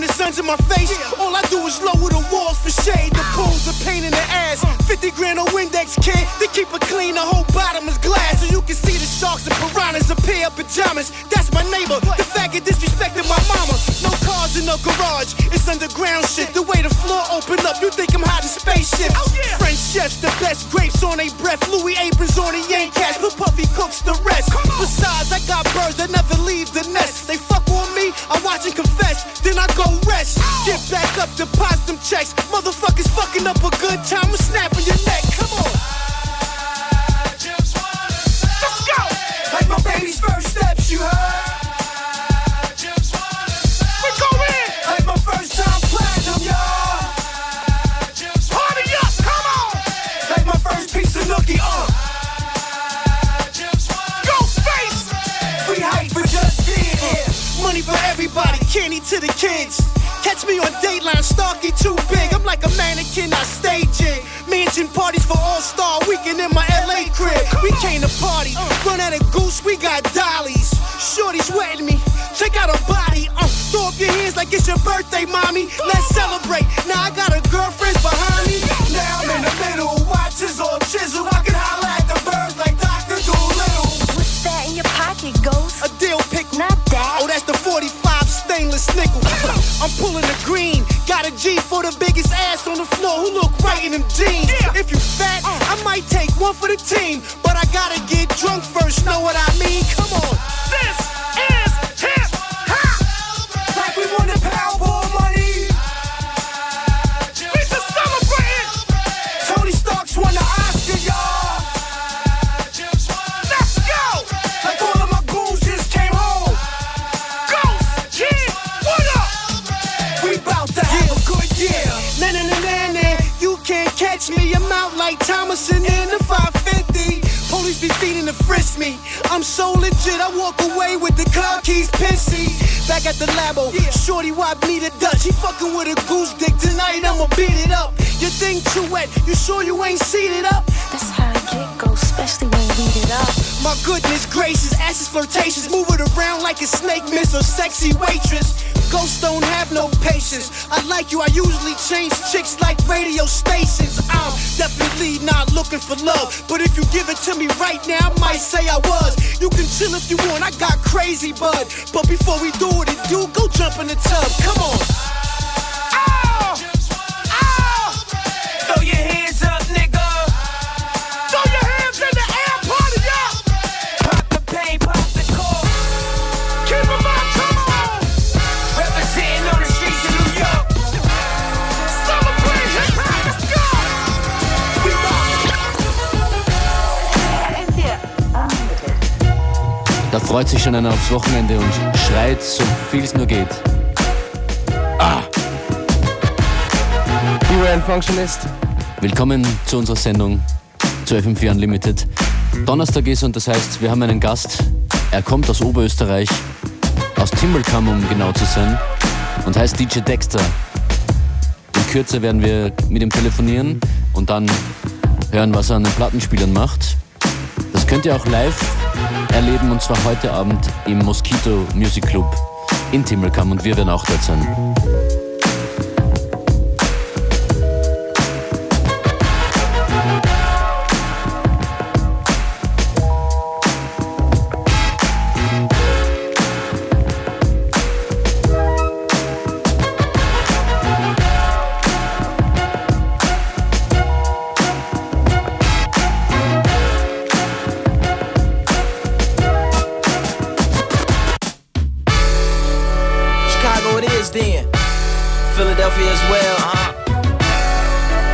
When the sun's in my face, all I do is lower the walls for shade. The pools a pain in the ass. 50 grand on Windex kid. They keep it clean, the whole bottom is glass. So you can see the sharks and piranhas appear up pajamas. That's my neighbor. The faggot disrespecting my mama. No cars in the garage. It's underground shit. The way the floor open up, you think I'm hot in spaceship. Oh, French chefs, the best grapes on their breath. Louis aprons on the yank cats. But Puffy cooks the rest. Besides, I got birds that never leave the nest. They fuck I watch and confess. Then I go rest. Get back up, deposit them checks. Motherfuckers fucking up a good time. I'm snapping me Starkey too big. I'm like a mannequin, I stage it. Mansion parties for All Star Weekend in my LA crib. We came to party, run out of goose, we got dollies. Shorty's wetting me, check out her body. Uh, throw up your hands like it's your birthday, mommy. Let's celebrate. Now I got a girlfriend behind I'm pulling the green. Got a G for the biggest ass on the floor who look right in them jeans. If you fat, uh. I might take one for the team. But I gotta get drunk first, know what I mean? Come on. Frisk me. I'm so legit. I walk away with the car keys pissy. Back at the labo, shorty wiped me to Dutch. He fucking with a goose dick tonight. I'ma beat it up. Your thing too wet. You sure you ain't seated up? That's how get Ghost, especially when we beat it up. My goodness gracious, asses flirtatious, move it around like a snake miss or sexy waitress. Ghosts don't have no patience. I like you, I usually change chicks like radio stations. I'm definitely not looking for love, but if you give it to me right now, I might say I was. You can chill if you want, I got crazy bud. But before we do what it do, go jump in the tub. Come on. Freut sich schon einer aufs Wochenende und schreit so viel es nur geht. Ah! You Functionist. Willkommen zu unserer Sendung zu FM4 Unlimited. Donnerstag ist und das heißt, wir haben einen Gast. Er kommt aus Oberösterreich, aus Timbelkamm, um genau zu sein, und heißt DJ Dexter. In Kürze werden wir mit ihm telefonieren und dann hören, was er an den Plattenspielern macht. Das könnt ihr auch live erleben und zwar heute Abend im Mosquito Music Club in Timbelkamm und wir werden auch dort sein. Chicago it is then. Philadelphia as well, huh?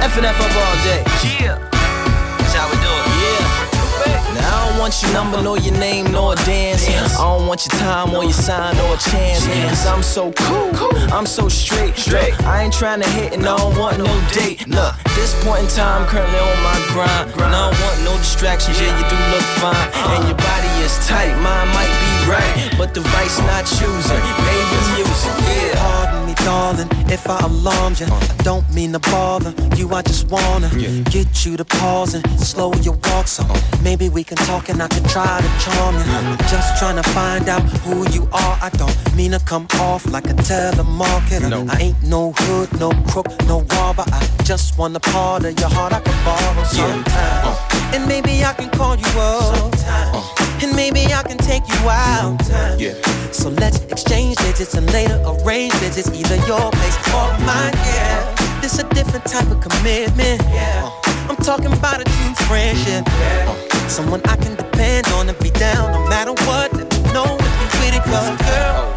F up all day. Yeah. Want your number, nor your name, nor a dance. I don't want your time or your sign or a chance. Cause I'm so cool. I'm so straight. Look, I ain't trying to hit and I don't want no date. Look, this point in time, currently on my grind. And I don't want no distractions. Yeah, you do look fine. Uh-huh. And your body is tight. Mine might be right. But the vice not choosing. Maybe music. Yeah. Darling, if I alarmed you. I don't mean to bother you, I just wanna get you to pause and slow your walk. So maybe we can talk and I can try to charm you. I'm just trying to find out who you are. I don't mean to come off like a telemarketer. No. I ain't no hood, no crook, no robber. I just want a part of your heart I can borrow sometime. Uh. And maybe I can call you up. Uh. And maybe I can take you out. Yeah. So let's exchange digits and later arrange digits either your place or mine. Yeah. This a different type of commitment. Yeah. I'm talking about a true friendship. Yeah. Someone I can depend on and be down no matter what. Let me know if you with it, cause girl.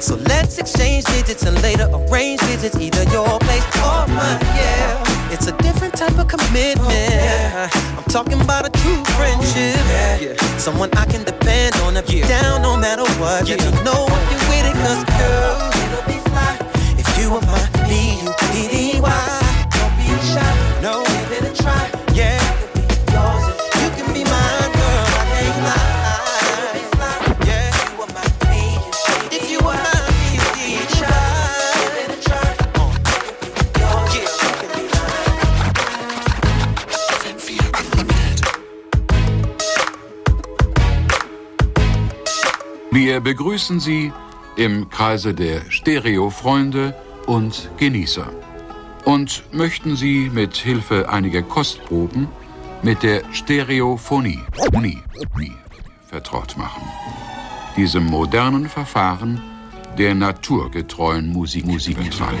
So let's exchange digits and later arrange digits, either your place or mine. Yeah, it's a different type of commitment. I'm talking about a true friendship. Someone I can depend on if you're down no matter what. Let me know if you're with it, cause girl, it'll be fly if you were my B-U-D-D-Y. Wir begrüßen Sie im Kreise der Stereo-Freunde und Genießer und möchten Sie mit Hilfe einiger Kostproben mit der Stereophonie vertraut machen. Diesem modernen Verfahren der naturgetreuen Musik Musikübertragung.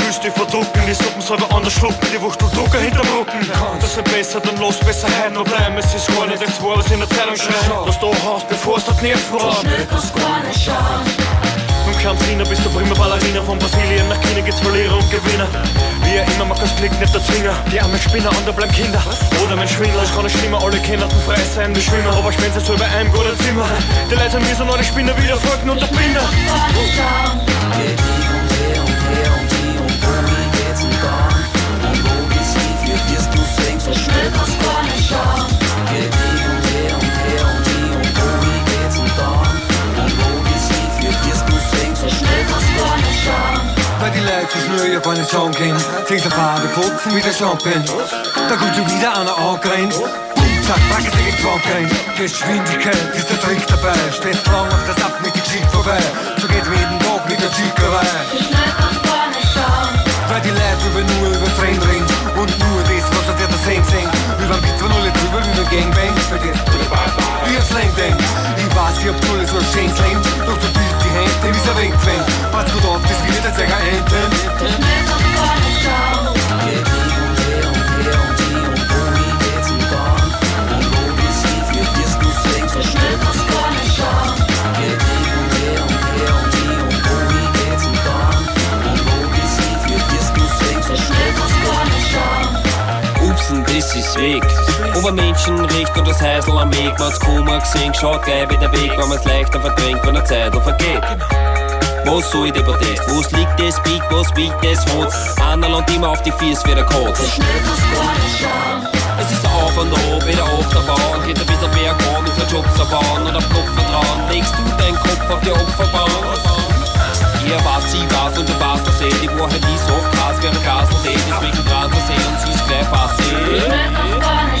Willst dich verdrucken, die Suppen selber anders schlucken, die Wuchtel Drucker hinterm Rücken. Das wird besser, dann los, besser heim noch bleiben. Es ist gar nicht das, was in der Zeitung schreibt. Was du hast, bevor es dort nervt war. Schnee auf gar nicht schauen. Vom Kampfdiener bis zur prima Ballerina Von Brasilien nach China geht's Verlierer und Gewinner Wie er immer macht das Klick, nicht der Zwinger Die armen Spinner, andere bleiben Kinder Oder mein Schwindler, ist gar nicht schlimmer Alle Kinder hatten frei sein wie Schwimmer Aber sie so bei einem guten Zimmer Die Leute haben müssen alle Spinner wieder folgen und der Binder so schnell was kann ich auch. Geht die und die und die und die und wohin geht's und dann? Und wo bist du, für dich du singst, so schnell was kann ich auch. Bei die Leute ist nur ihr wollen schon gehen. Singst ein paar Fuchsen wie der Champagne. Da kommt schon wieder einer angerannt. Zack, pack es in den Geschwindigkeit ist der Trick dabei. Stehst lang auf der Ab mit der Geschichte vorbei. So geht jeden Tag mit der Chickerei. So schnell kann ich gar nicht schauen. Weil die Leute über nur über Tränen reden und nur die was auf der Sehen sehen Über ein Bit von alle drüber, wie ein Gangbang. Wie ein Slang denkt Ich weiß, ich hab alles so schön Leben Doch Ober Menschenrecht und das Heisel am Weg, man's Kummer gesehen, schaut gleich wieder weg, wenn man's leichter verdrängt, wenn der Zeit vergeht. Was soll der Protest? Was liegt das Big, was wiegt das Rot? Einer langt immer auf die Fies wie der Kot. Der auf gar nicht schauen. Es ist auf und ab, wieder Achterbahn, geht ein bisschen bergab, ist ein Job bauen und auf Kopf vertrauen. Legst du deinen Kopf auf die Opferbahn? Ihr was, sie was und du warst das eh, die Wahrheit ist oft krass, wäre Gas und eh, deswegen dran versehen und sie ist gleich Der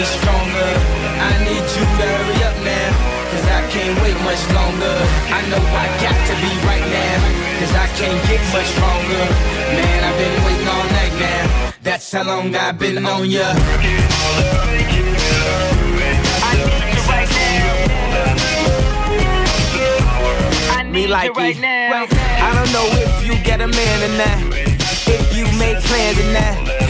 me stronger I need you to hurry up now Cause I can't wait much longer I know I got to be right now Cause I can't get much stronger Man, I've been waiting all night now That's how long I've been on ya Me like right it. Now. I don't know if you get a man in that. If you make plans in that.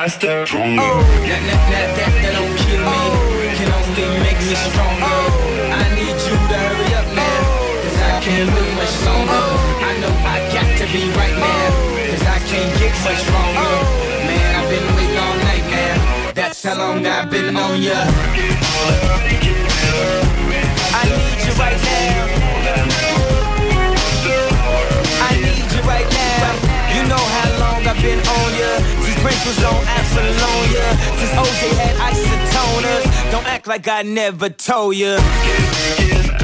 that's the. Oh. Not, not, not that, that don't kill me. Oh. Can only make me stronger. Oh. I need you to hurry up now. Oh. Cause I can't live much longer. Oh. I know I got to be right now. Oh. Cause I can't get much stronger. Man, I've been waiting all night man. That's how long I've been on ya. I need you right now. I need you right now been on ya. Since Prince was on Absolonia Since OJ had isotoners Don't act like I never told ya.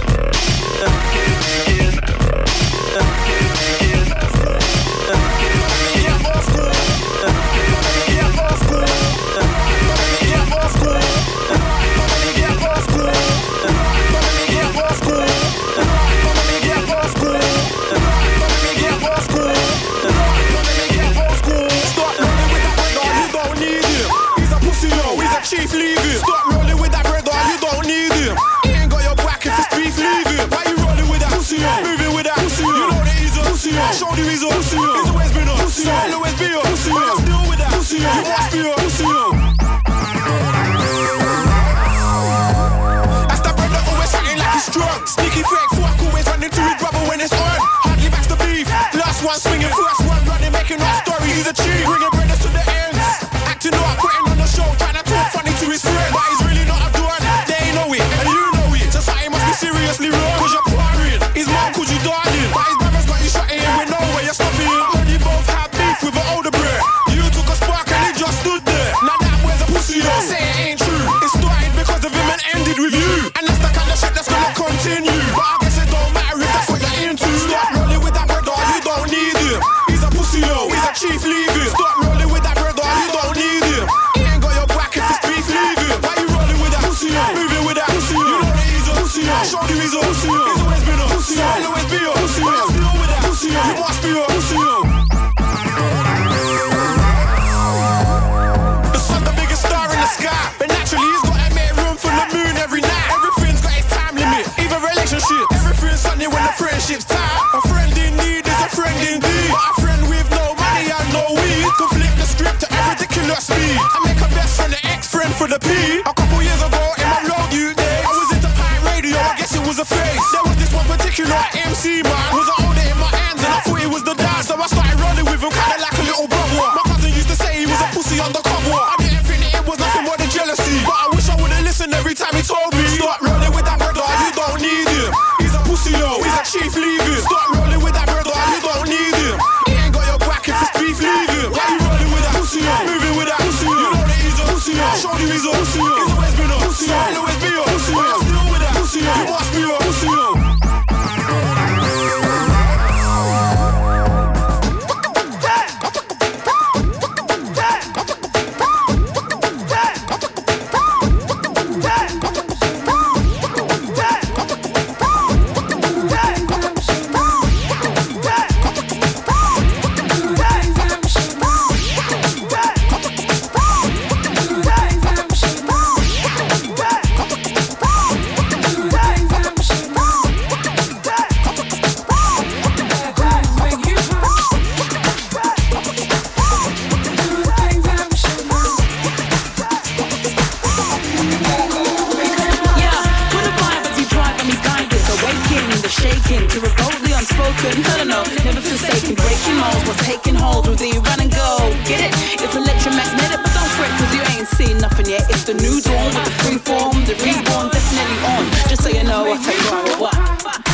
T. I don't know, never forsaken. Breaking molds while taking hold with the run and go. Get it? It's electromagnetic, but don't fret, cause you ain't seen nothing yet. It's the new dawn with the free form, the reborn, definitely on. Just so you know, I take you what.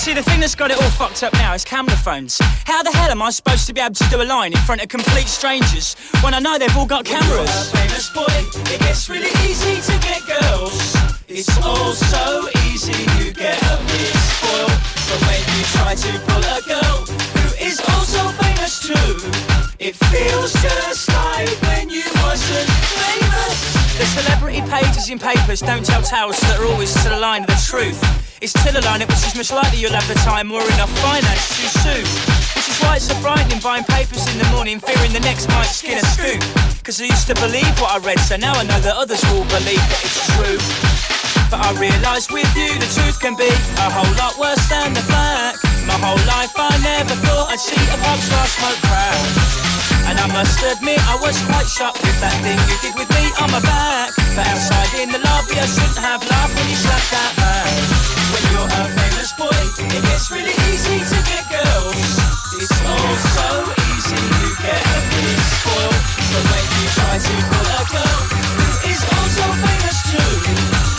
See, the thing that's got it all fucked up now is camera phones. How the hell am I supposed to be able to do a line in front of complete strangers when I know they've all got cameras? famous boy, it gets really easy to get girls. It's all so easy, you get a bit spoiled. But when you try to pull a girl who is also famous too, it feels just like when you wasn't famous. The celebrity pages in papers don't tell tales that are always to the line of the truth. It's to the line at which is much likely you'll have the time or enough finance to sue. Which is why it's so frightening buying papers in the morning, fearing the next might skin a scoop. Cause I used to believe what I read, so now I know that others will believe that it's true. But I realise with you the truth can be a whole lot worse than the fact. My whole life I never thought I'd see a pop smoke crack. And I must admit I was quite shocked with that thing you did with me on my back. But outside in the lobby I shouldn't have laughed when you slapped that man. When you're a famous boy, it gets really easy to get girls. It's all so easy, you get a bit spoiled. But when you try to pull a girl who is also famous too,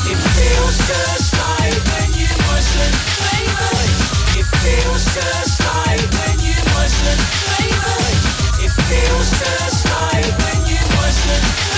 it feels just like when you wasn't famous. It feels just like when you wasn't famous. Feels just like when you wasn't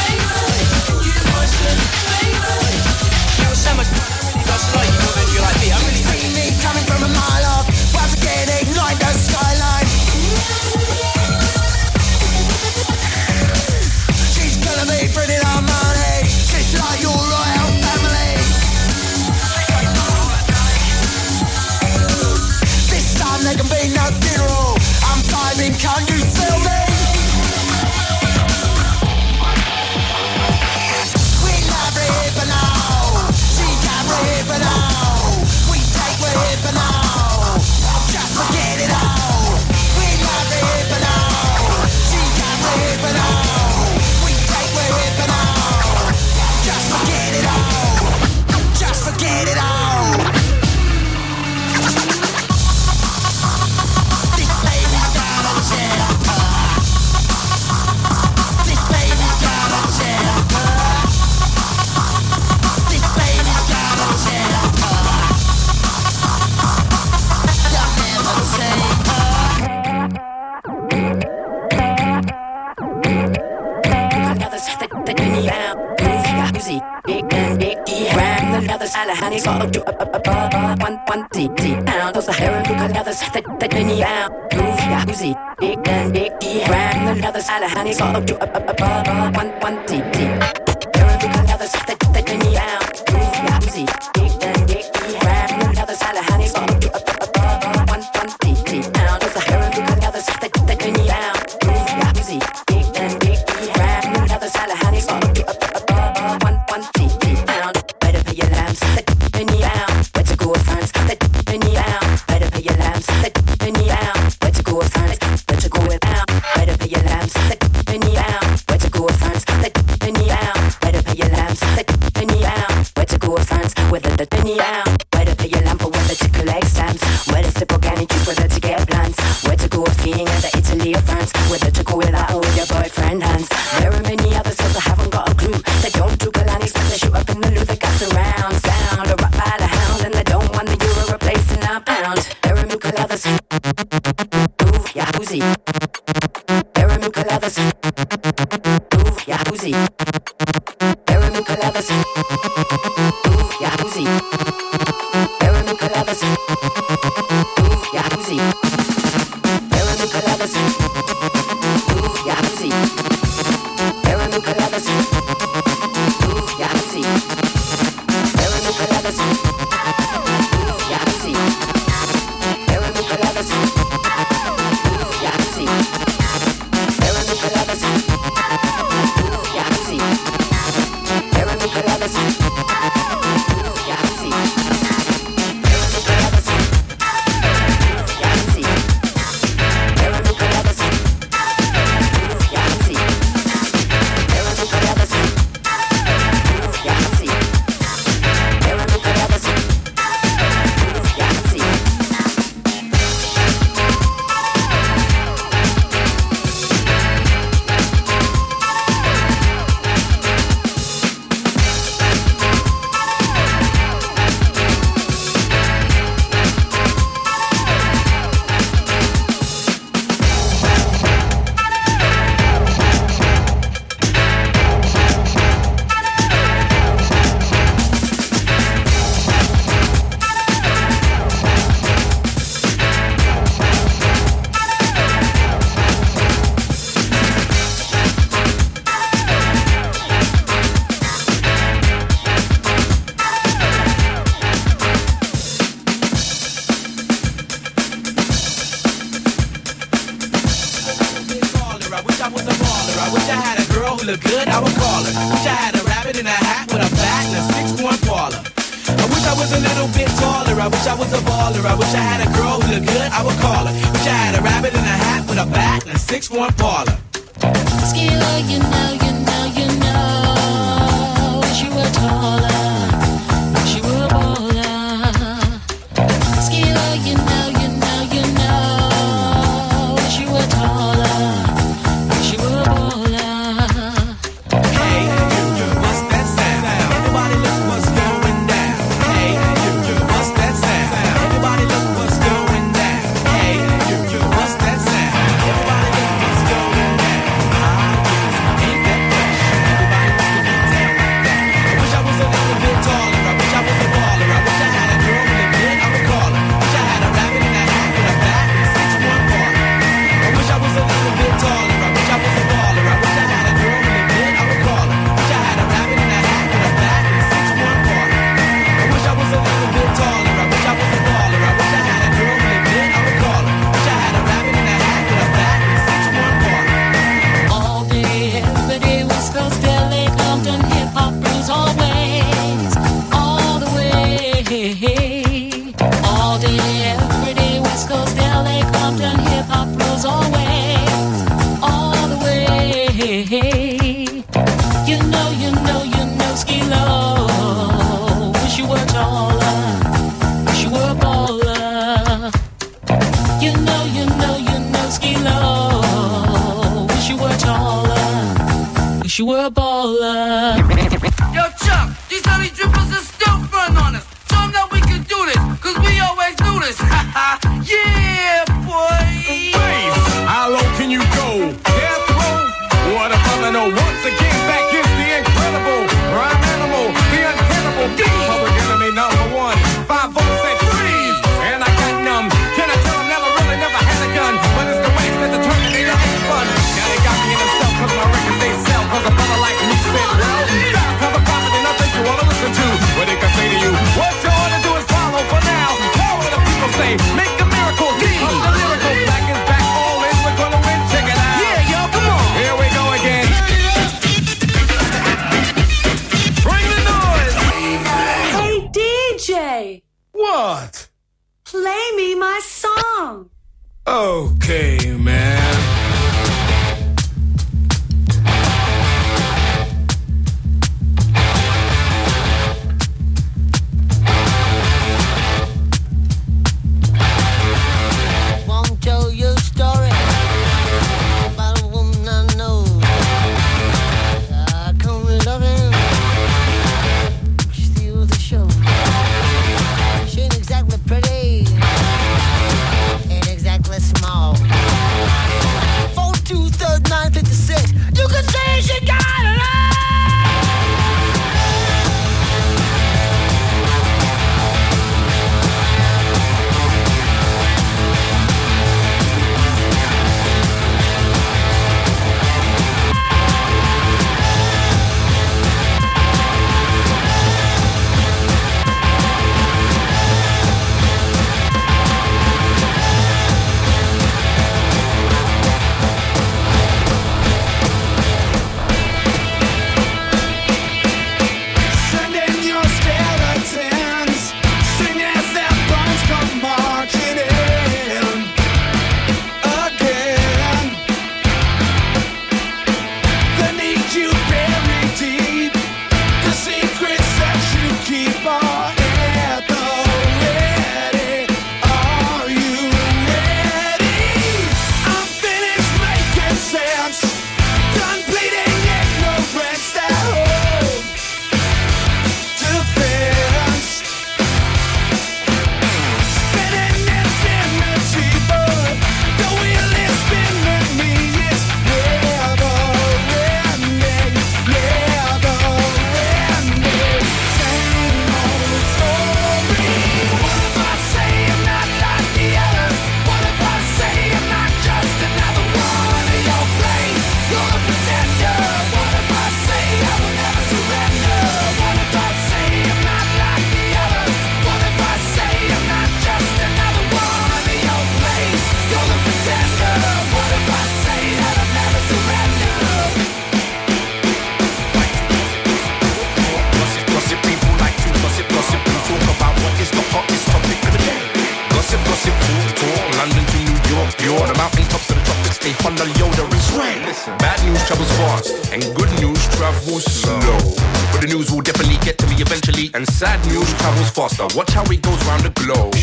the news will definitely get to me eventually, and sad news travels faster. Watch how it goes round the globe.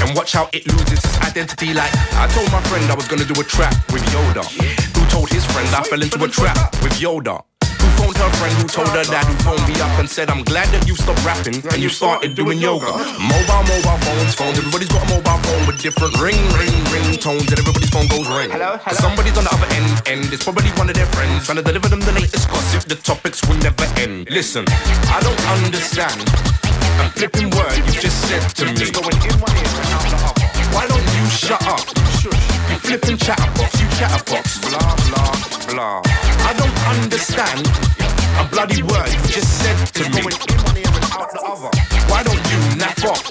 And watch how it loses its identity. Like I told my friend I was gonna do a trap with Yoda. Who told his friend I fell into a trap with Yoda. Phoned her friend who told her that who phoned me up and said I'm glad that you stopped rapping and you started doing yoga. Mobile, mobile phones, phones. Everybody's got a mobile phone with different ring, ring, ring tones, and everybody's phone goes ring. Hello, hello. Somebody's on the other end, end. It's probably one of their friends trying to deliver them the latest gossip. The topics will never end. Listen, I don't understand a flipping word you just said to me. Going in one ear and out the other. Why don't you shut up? You flipping chatterbox, you chatterbox. Blah blah blah. I don't understand a bloody word you just said to me. In one ear and out the other. Why don't you nap off?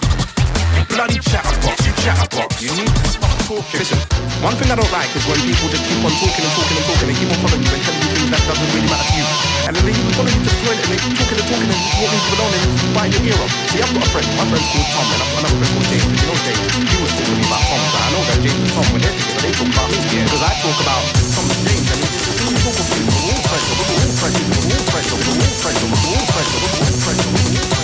You bloody chatterbox, you chatterbox. You need to stop talking. Listen, one thing I don't like is when people just keep on talking and talking and talking and keep on following you and telling you things that doesn't really matter to you. And then they even follow you to the toilet and they keep talking and talking and walking people on and biting your ear off. See, I've got a friend. My friend's called Tom and I've got another friend called James. You know James? He was talking to me about Tom. So I know that James and Tom, when they're together, they talk about me. Yeah. Because I talk about Tom and James and it's just we talk of people. We're all friends. We're all friends. We're all friends. We're all friends. We're all friends. We're all friends. We're all friends.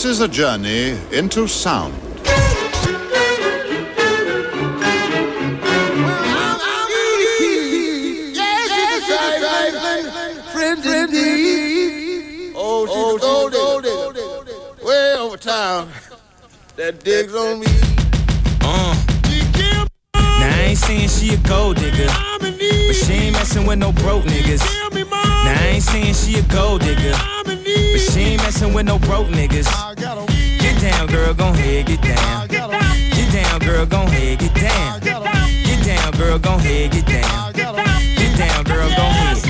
This is a journey into sound. Friends indeed. She's gold digger. digger. Way over town. That digs on me. Uh. Now I ain't saying she a gold digger, but she ain't messing with no broke niggas. Now I ain't saying she a gold digger, but she ain't messing with no broke niggas. Girl, gon' ahead, get down. Get down, girl, gon' ahead, get down. Get down, girl, gon' ahead, get down. Get down, girl, gon' ahead.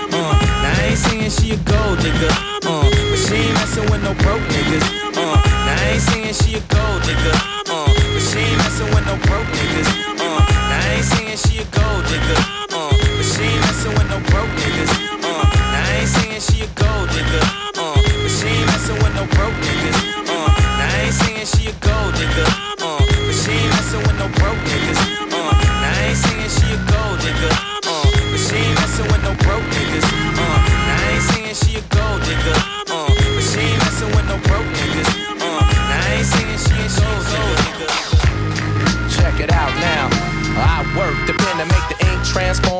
Uh, now I ain't saying she a gold digger, uh, but she ain't messing with no broke niggas. Uh, now I ain't saying she a gold digger, uh, but she ain't messing with no broke niggas. Uh, now I ain't saying she a gold digger, uh, but she ain't messing with no broke niggas. Uh, now I ain't saying she a gold digger, uh, but she ain't messing with no broke niggas. Uh, now I ain't saying she a gold digger, uh, but she ain't messing with no broke niggas. Uh, now I ain't saying she a gold digger, messing with no broke niggas. Uh, now I ain't saying she a gold digger, uh, but she ain't messing with no broke niggas. Uh, now I ain't saying she a gold digger. Check it out now. I work the pen to make the ink transform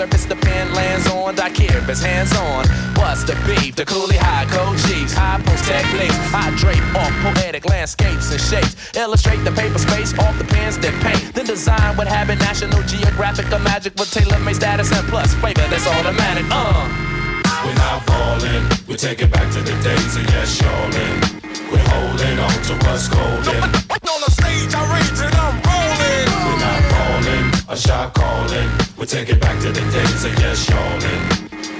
surface the pen lands on. I care hands on. What's the beef? The coolie high chiefs, high post techniques. I drape off poetic landscapes and shapes. Illustrate the paper space off the pens that paint. Then design what habit National Geographic or magic with tailor-made status and plus flavor that's automatic. Uh. We're not falling, we take it back to the days of yes, y'allin'. We're holding on to what's golden. Stage, I rage and I'm rolling. We're not falling, a shot calling. We take it back to the days of yes, yawning.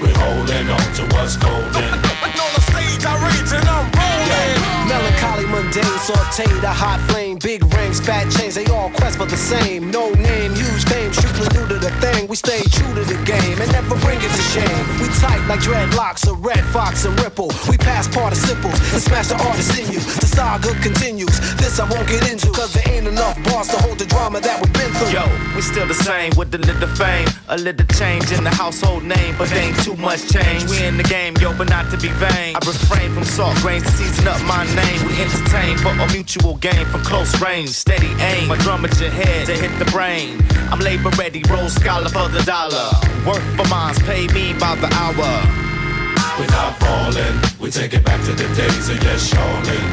We're holding on to what's golden. On the stage, I rage and I'm rolling. Melancholy, mundane, sauteed, a hot flame, big rings, fat chains, they all quest for the same. No name, huge fame, strictly new to the thing. We stay true to the game and never bring it to shame. We tight like dreadlocks, a red fox and ripple. We pass participles and smash the artist in you. The saga continues. This I won't get into, cause there ain't enough bars to hold the drama that we've been through. Yo, we still the same with a little fame, a little change in the household name, but ain't too much change. We in the game, yo, but not to be vain. I refrain from salt grains to season up my name. We entertain for a mutual gain from close range, steady aim. My drum at your head to hit the brain. I'm labor ready, roll scholar for the dollar. Work for mines, pay me by the hour. We're not falling, we take it back to the days of yes, yawning.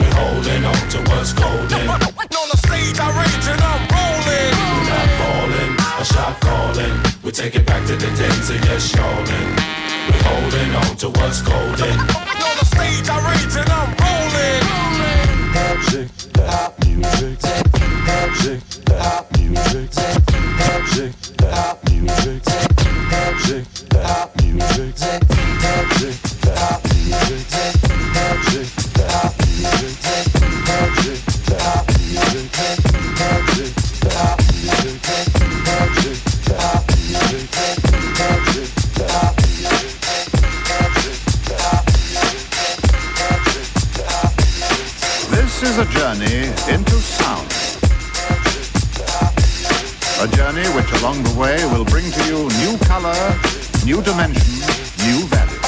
We're holding on to what's golden. On the stage, I rage and I'm rolling. We're not falling, a shot calling. We take it back to the days of yes, yawning. We're holding on to what's golden. Stage, I rage and I'm rolling. Magic, that music, magic, that music, magic, that music, magic, that music, magic, that music, magic, that music, magic, along the way will bring to you new color, new dimension, new value.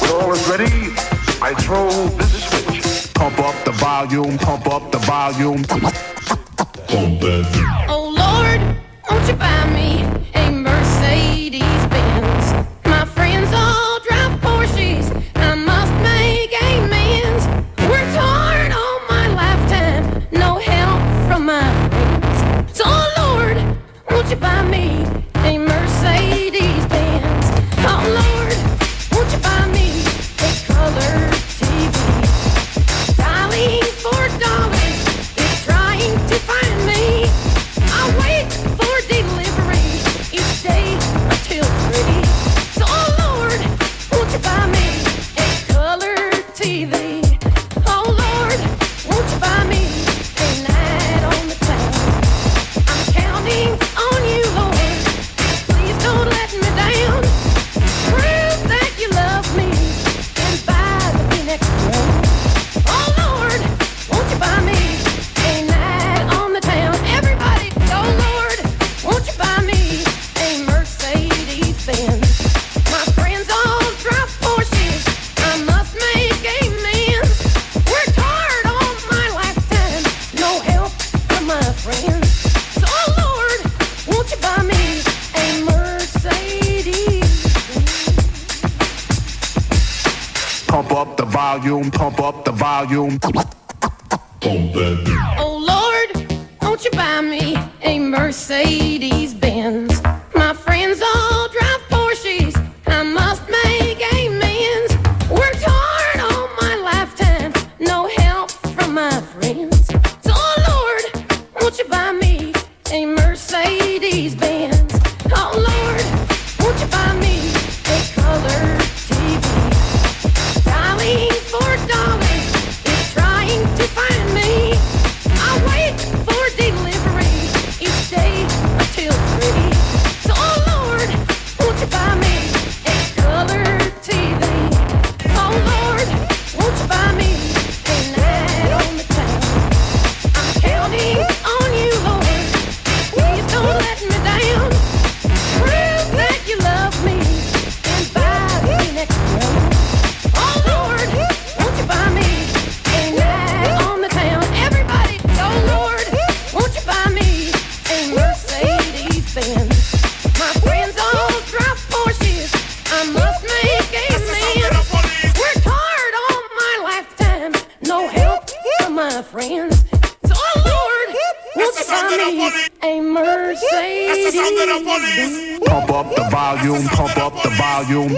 When all is ready, I throw this switch. Pump up the volume, pump up the volume. Pump that. Oh Lord, won't you buy me volume, pump up the volume. Up the volume, pump up the volume.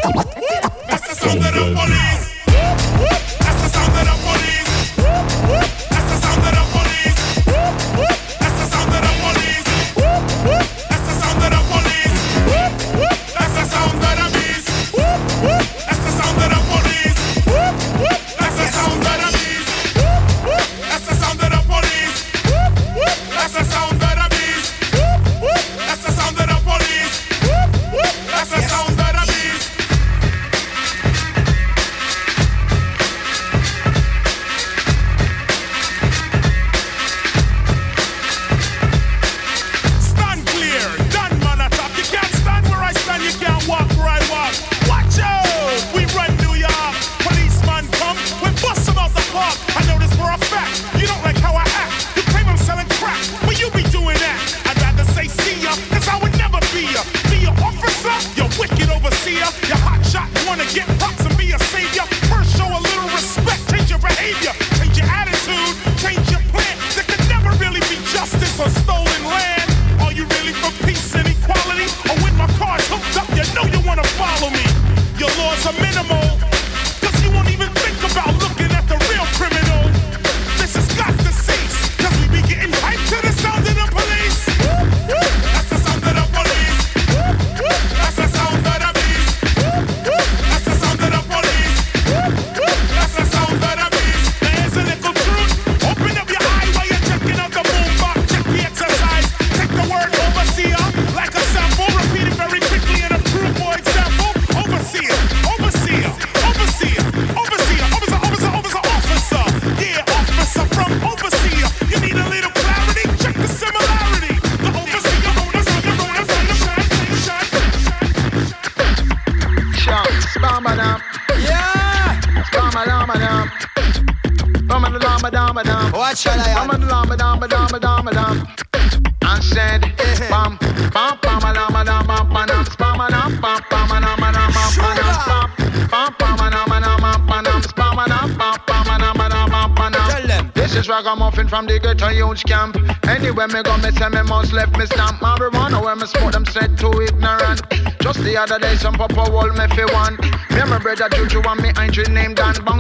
Other day, some papa hold me fi one. Me and my brother Juju and me auntie named Dan Bounce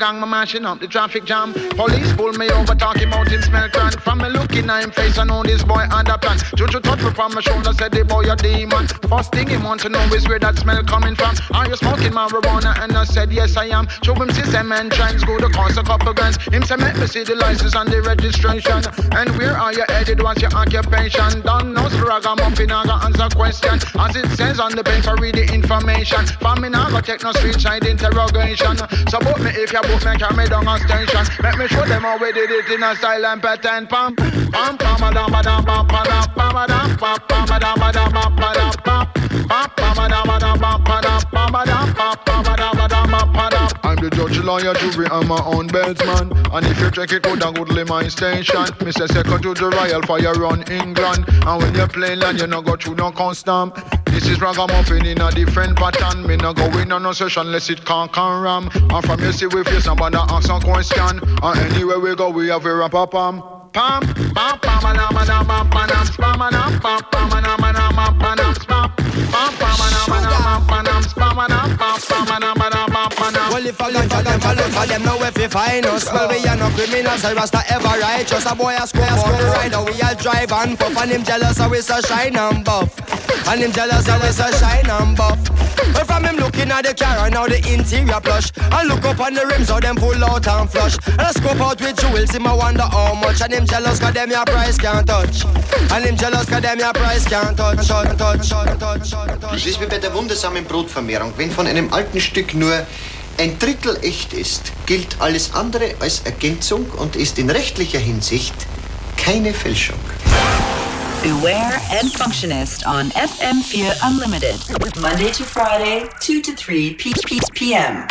gang, me mashing up the traffic jam. Police pull me over, talking about him smell cran. From me looking at him face, I know this boy under plan. Juju touch me from my shoulder, said the boy a demon. First thing he want to know is where that smell coming from. Are you smoking marijuana? And I said yes I am. Show him system and trends, go to cost a couple grams. Him say make me see the license and the registration. And where are you headed? What's your occupation? Don't know ragamuffin, I got answer question. As it says on the paper, read the information. For me now, go take no street side interrogation. Book me if you book me, carry me down a station. Let me show them how we did it in a style and pattern. Pam, pam, pam, a dam, a dam, pam, pam, pam, a dam, pam, pam, a dam, a dam, pam, pam, pam, pam, pam, a dam, a dam, pam, pam, pam, a dam, pam, pam, a dam, a dam, pam, pam. I'm the judge, lawyer, jury, and my own bedesman. And if you check it good and goodly my station, say second to the Royal Fire run England. And when you play land, you no go through no custom. This is ragamuffin in a different pattern. Me no go in on no session unless it can't can ram. And from you see we face somebody ask some question. And anywhere we go, we have a rap pam. Pam, pam, pam, a dam, a dam, pam, pam, pam, spam, a dam, pam, pam, a dam, a dam, pam, pam, dam, spam. Pam, pam, a dam, a dam, pam, pam, dam, spam, a dam, pam, pam, a dam, a dam, pam, pam, dam. Well, if I look for them, for them, for them, know if you find us. Well, we are no criminals, I rasta ever righteous. A boy a square, on the ride, we all drive and puff. And him jealous, so we so shine and buff. And him jealous, so we so shine and buff. Well, from him looking at the car and now the interior plush. And look up on the rims, how them pull out and flush. And I scope out with jewels, him I wonder how much. And him jealous, cause them your price can't touch. And him jealous, cause them your price can't touch. touch, touch, touch, touch, touch. Es ist wie bei der wundersamen Brotvermehrung. Wenn von einem alten Stück nur ein Drittel echt ist, gilt alles andere als Ergänzung und ist in rechtlicher Hinsicht keine Fälschung. Beware and Functionist on FM4 Unlimited. Monday to Friday, 2 to 3 p- p- p.m.